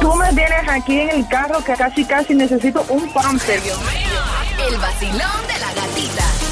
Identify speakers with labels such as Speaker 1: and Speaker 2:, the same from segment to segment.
Speaker 1: Tú me tienes aquí en el carro que casi casi necesito un pamper.
Speaker 2: El vacilón de la.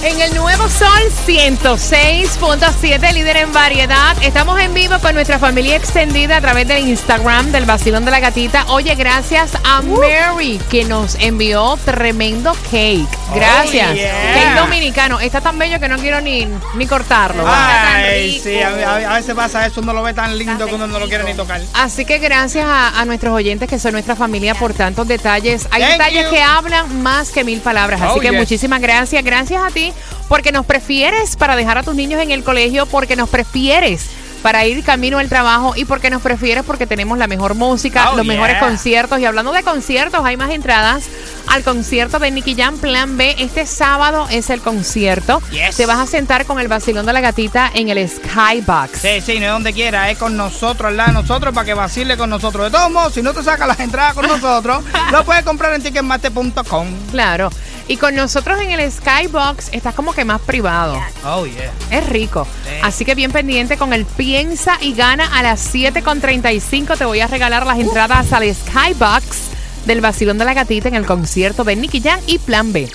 Speaker 3: En el nuevo Sol 106.7, líder en variedad. Estamos en vivo con nuestra familia extendida a través del Instagram del Vacilón de la Gatita. Oye, gracias a Mary que nos envió tremendo cake. Gracias.
Speaker 4: Oh, yeah.
Speaker 3: Cake dominicano. Está tan bello que no quiero ni, ni cortarlo.
Speaker 4: Ay, sí, a, veces pasa eso, uno lo ve tan lindo que uno no lo quiere ni tocar.
Speaker 3: Así que gracias a, a nuestros oyentes que son nuestra familia por tantos detalles. Hay
Speaker 4: Thank
Speaker 3: detalles
Speaker 4: you.
Speaker 3: que hablan más que mil palabras. Así
Speaker 4: Oh,
Speaker 3: que muchísimas gracias. Gracias a ti porque nos prefieres para dejar a tus niños en el colegio, porque nos prefieres para ir camino al trabajo y porque nos prefieres porque tenemos la mejor música,
Speaker 4: Oh,
Speaker 3: los mejores conciertos. Y hablando de conciertos, hay más entradas al concierto de Nicky Jam Plan B. Este sábado es el concierto.
Speaker 4: Yes.
Speaker 3: Te vas a sentar con el vacilón de la gatita en el Skybox.
Speaker 4: Sí, sí, no es donde quiera, es con nosotros, al lado de nosotros, para que vacile con nosotros. De todos modos, si no te sacas las entradas con nosotros, lo puedes comprar en ticketmate.com.
Speaker 3: Claro. Y con nosotros en el Skybox estás como que más privado.
Speaker 4: Oh, yeah.
Speaker 3: Es rico.
Speaker 4: Sí.
Speaker 3: Así que bien pendiente con el Piensa y Gana a las 7.35. Te voy a regalar las entradas al Skybox del Vacilón de la Gatita en el concierto de Nicky Jam y Plan B.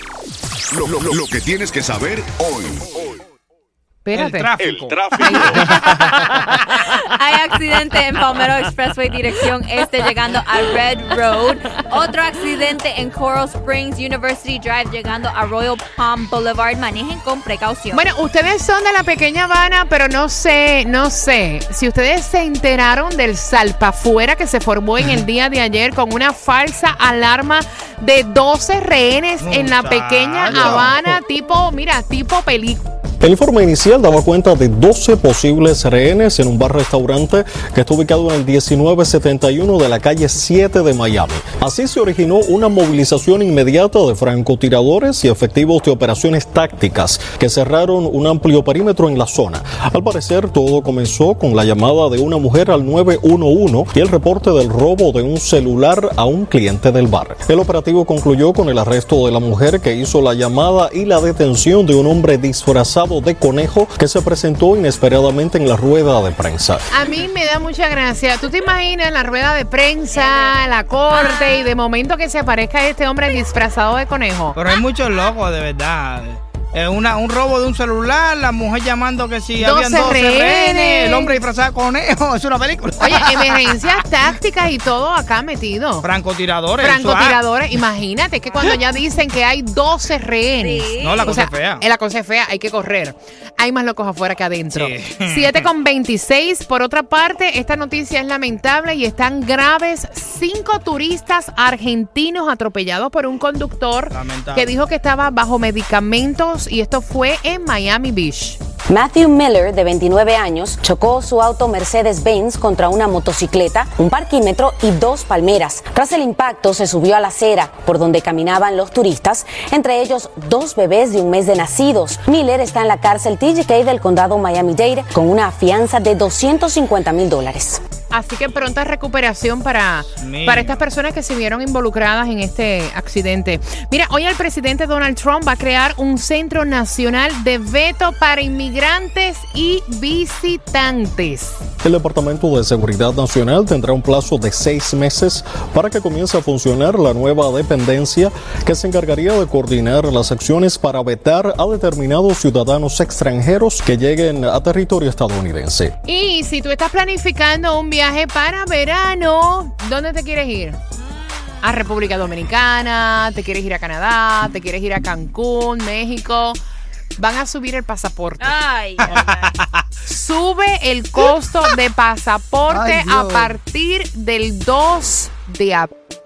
Speaker 5: Lo, que tienes que saber hoy.
Speaker 3: Espérate.
Speaker 4: El tráfico.
Speaker 6: Hay accidente en Palmetto Expressway, dirección este, llegando a Red Road. Otro accidente en Coral Springs University Drive, llegando a Royal Palm Boulevard. Manejen con precaución.
Speaker 3: Bueno, ustedes son de la pequeña Habana, pero no sé, no sé si ustedes se enteraron del salpafuera que se formó en el día de ayer con una falsa alarma de 12 rehenes en la pequeña. Habana, tipo, mira, tipo película.
Speaker 7: El informe inicial daba cuenta de 12 posibles rehenes en un bar-restaurante que está ubicado en el 1971 de la calle 7 de Miami. Así se originó una movilización inmediata de francotiradores y efectivos de operaciones tácticas que cerraron un amplio perímetro en la zona. Al parecer, todo comenzó con la llamada de una mujer al 911 y el reporte del robo de un celular a un cliente del bar. El operativo concluyó con el arresto de la mujer que hizo la llamada y la detención de un hombre disfrazado de conejo que se presentó inesperadamente en la rueda de prensa.
Speaker 3: A mí me da mucha gracia. ¿Tú te imaginas la rueda de prensa, la corte y de momento que se aparezca este hombre disfrazado de conejo?
Speaker 4: Pero hay muchos locos, de verdad. Es una, un robo de un celular, la mujer llamando que si
Speaker 3: 12
Speaker 4: habían 12
Speaker 3: rehenes.
Speaker 4: rehenes, el hombre disfrazado de conejo, es una película.
Speaker 3: Oye, emergencias tácticas y todo acá metido.
Speaker 4: Francotiradores.
Speaker 3: Francotiradores, imagínate que cuando ya dicen que hay 12 rehenes.
Speaker 6: Sí.
Speaker 4: No, la
Speaker 3: O
Speaker 4: cosa
Speaker 3: sea,
Speaker 4: es fea.
Speaker 3: En la cosa es fea, hay que correr. Hay más locos afuera que adentro.
Speaker 4: Sí.
Speaker 3: 7 con 26. Por otra parte, esta noticia es lamentable y están graves. Cinco turistas argentinos atropellados por un conductor
Speaker 4: Lamentable.
Speaker 3: que dijo que estaba bajo medicamentos y esto fue en Miami Beach.
Speaker 8: Matthew Miller, de 29 años, chocó su auto Mercedes-Benz contra una motocicleta, un parquímetro y dos palmeras. Tras el impacto, se subió a la acera por donde caminaban los turistas, entre ellos dos bebés de un mes de nacidos. Miller está en la cárcel TGK del condado Miami-Dade con una fianza de 250 mil dólares.
Speaker 3: Así que pronta recuperación para, para estas personas que se vieron involucradas en este accidente. Mira, hoy el presidente Donald Trump va a crear un centro nacional de veto para inmigrantes y visitantes.
Speaker 7: El Departamento de Seguridad Nacional tendrá un plazo de seis meses para que comience a funcionar la nueva dependencia que se encargaría de coordinar las acciones para vetar a determinados ciudadanos extranjeros que lleguen a territorio estadounidense.
Speaker 3: Y si tú estás planificando un viaje para verano, ¿dónde te quieres ir? A República Dominicana, te quieres ir a Canadá, te quieres ir a Cancún, México. Van a subir el pasaporte.
Speaker 6: Ay.
Speaker 3: Sube el costo de pasaporte
Speaker 4: Ay,
Speaker 3: a partir del 2 de abril.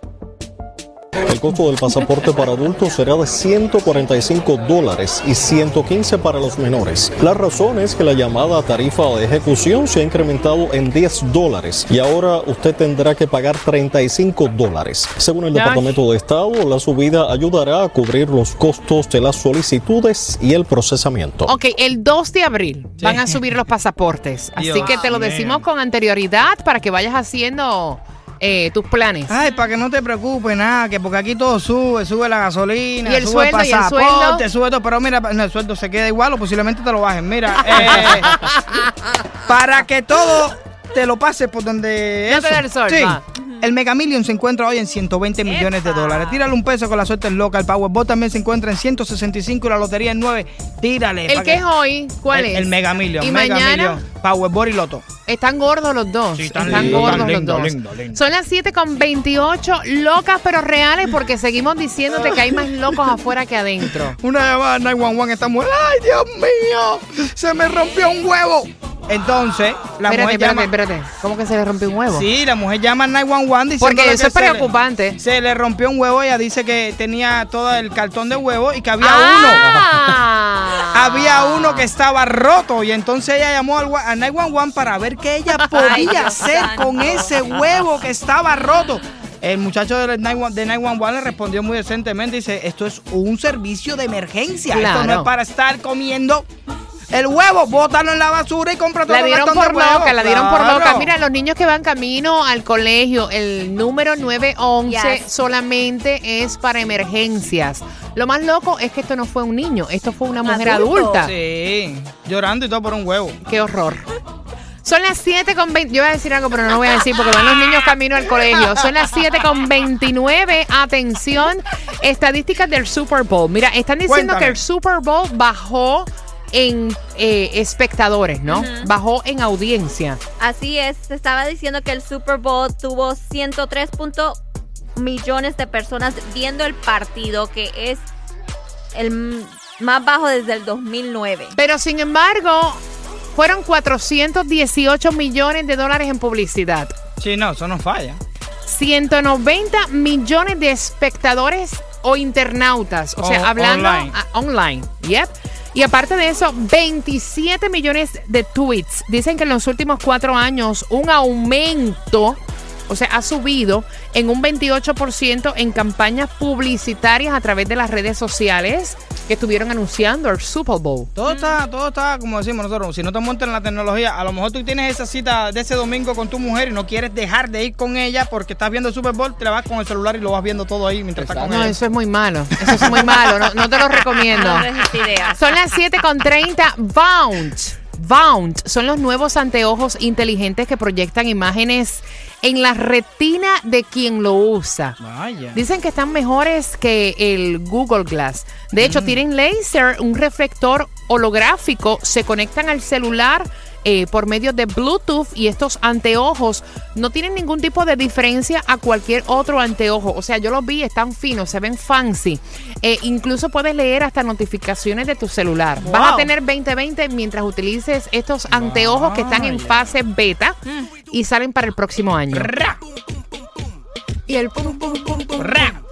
Speaker 7: El costo del pasaporte para adultos será de 145 dólares y 115 para los menores. La razón es que la llamada tarifa de ejecución se ha incrementado en 10 dólares y ahora usted tendrá que pagar 35 dólares. Según el. Departamento de Estado, la subida ayudará a cubrir los costos de las solicitudes y el procesamiento.
Speaker 3: Ok, el 2 de abril
Speaker 4: Sí.
Speaker 3: van a subir los pasaportes. Así
Speaker 4: Dios
Speaker 3: que te lo decimos con anterioridad para que vayas haciendo eh, tus planes.
Speaker 4: Ay, para que no te preocupes, nada, que porque aquí todo sube, sube la gasolina,
Speaker 3: ¿Y el
Speaker 4: sube
Speaker 3: sueldo, y el
Speaker 4: pasaporte,
Speaker 3: sueldo?
Speaker 4: sube todo, pero mira, el sueldo se queda igual o posiblemente te lo bajen. Mira, eh, para que todo te lo pases por donde
Speaker 3: No
Speaker 4: eso.
Speaker 3: te dé el sol,
Speaker 4: Sí.
Speaker 3: va.
Speaker 4: El Mega Million se encuentra hoy en 120 millones de dólares. Tírale un peso con la suerte es loca. El Powerball también se encuentra en 165 y la lotería en 9. Tírale.
Speaker 3: ¿El que es hoy? ¿Cuál
Speaker 4: el,
Speaker 3: es?
Speaker 4: El Mega Million.
Speaker 3: ¿Y
Speaker 4: Mega
Speaker 3: mañana?
Speaker 4: Million, Powerball y Loto.
Speaker 3: Están gordos los dos.
Speaker 4: Sí,
Speaker 3: están gordos los dos. Son las 7 con 28, locas pero reales, porque seguimos diciéndote que hay más locos afuera que adentro.
Speaker 4: Una llamada 911 esta mujer. ¡Ay, Dios mío! Se me rompió un huevo. Entonces, la
Speaker 3: espérate,
Speaker 4: mujer
Speaker 3: espérate,
Speaker 4: llama.
Speaker 3: espérate. ¿Cómo que se le rompió un huevo?
Speaker 4: Sí, la mujer llama al 911 diciéndole
Speaker 3: Porque eso
Speaker 4: que
Speaker 3: es
Speaker 4: le-
Speaker 3: preocupante.
Speaker 4: Se le rompió un huevo. Ella dice que tenía todo el cartón de huevo y que había
Speaker 3: Ah.
Speaker 4: uno. Había uno que estaba roto. Y entonces ella llamó al, gua- al 911 para ver qué ella podía hacer con ese huevo que estaba roto. El muchacho del 911 de 911 le respondió muy decentemente. Dice, esto es un servicio de emergencia. Esto no es para estar comiendo el huevo. Bótalo en la basura y compra todo
Speaker 3: La dieron por
Speaker 4: de huevo.
Speaker 3: loca, la dieron por loca. Mira, los niños que van camino al colegio, el número 911
Speaker 6: Yes.
Speaker 3: solamente es para emergencias. Lo más loco es que esto no fue un niño, esto fue una mujer
Speaker 6: adulto.
Speaker 3: adulta.
Speaker 4: Sí, llorando y todo por un huevo.
Speaker 3: Qué horror. Son las 7 con 20. Yo voy a decir algo, pero no lo voy a decir porque van los niños camino al colegio. Son las 7 con 29. Atención, estadísticas del Super Bowl. Mira, están diciendo
Speaker 4: Cuéntame.
Speaker 3: que el Super Bowl bajó en eh, espectadores, ¿no? Bajó en audiencia.
Speaker 6: Así es, se estaba diciendo que el Super Bowl tuvo 103 punto millones de personas viendo el partido, que es el más bajo desde el 2009.
Speaker 3: Pero sin embargo, fueron 418 millones de dólares en publicidad.
Speaker 4: Sí, no, eso no falla.
Speaker 3: 190 millones de espectadores o internautas, o sea, hablando
Speaker 4: online.
Speaker 3: online. Yep. Y aparte de eso, 27 millones de tweets. Dicen que en los últimos cuatro años un aumento, o sea, ha subido en un 28% en campañas publicitarias a través de las redes sociales que estuvieron anunciando el Super Bowl.
Speaker 4: Todo está, todo está, como decimos nosotros, si no te montas en la tecnología, a lo mejor tú tienes esa cita de ese domingo con tu mujer y no quieres dejar de ir con ella porque estás viendo el Super Bowl, te la vas con el celular y lo vas viendo todo ahí mientras estás con
Speaker 3: No,
Speaker 4: ella.
Speaker 3: eso es muy malo. Eso es muy malo. No, no te lo recomiendo.
Speaker 6: No des esta idea.
Speaker 3: Son las 7 con 30. Bound. Son los nuevos anteojos inteligentes que proyectan imágenes en la retina de quien lo usa.
Speaker 4: Vaya.
Speaker 3: Dicen que están mejores que el Google Glass. De hecho, tienen laser, un reflector holográfico, se conectan al celular eh, por medio de Bluetooth y estos anteojos no tienen ningún tipo de diferencia a cualquier otro anteojo. O sea, yo los vi, están finos, se ven fancy. Eh, incluso puedes leer hasta notificaciones de tu celular. Vas a tener 2020 mientras utilices estos anteojos que están en fase beta y salen para el próximo año. Y el pum, pum, pum, pum,
Speaker 4: ra.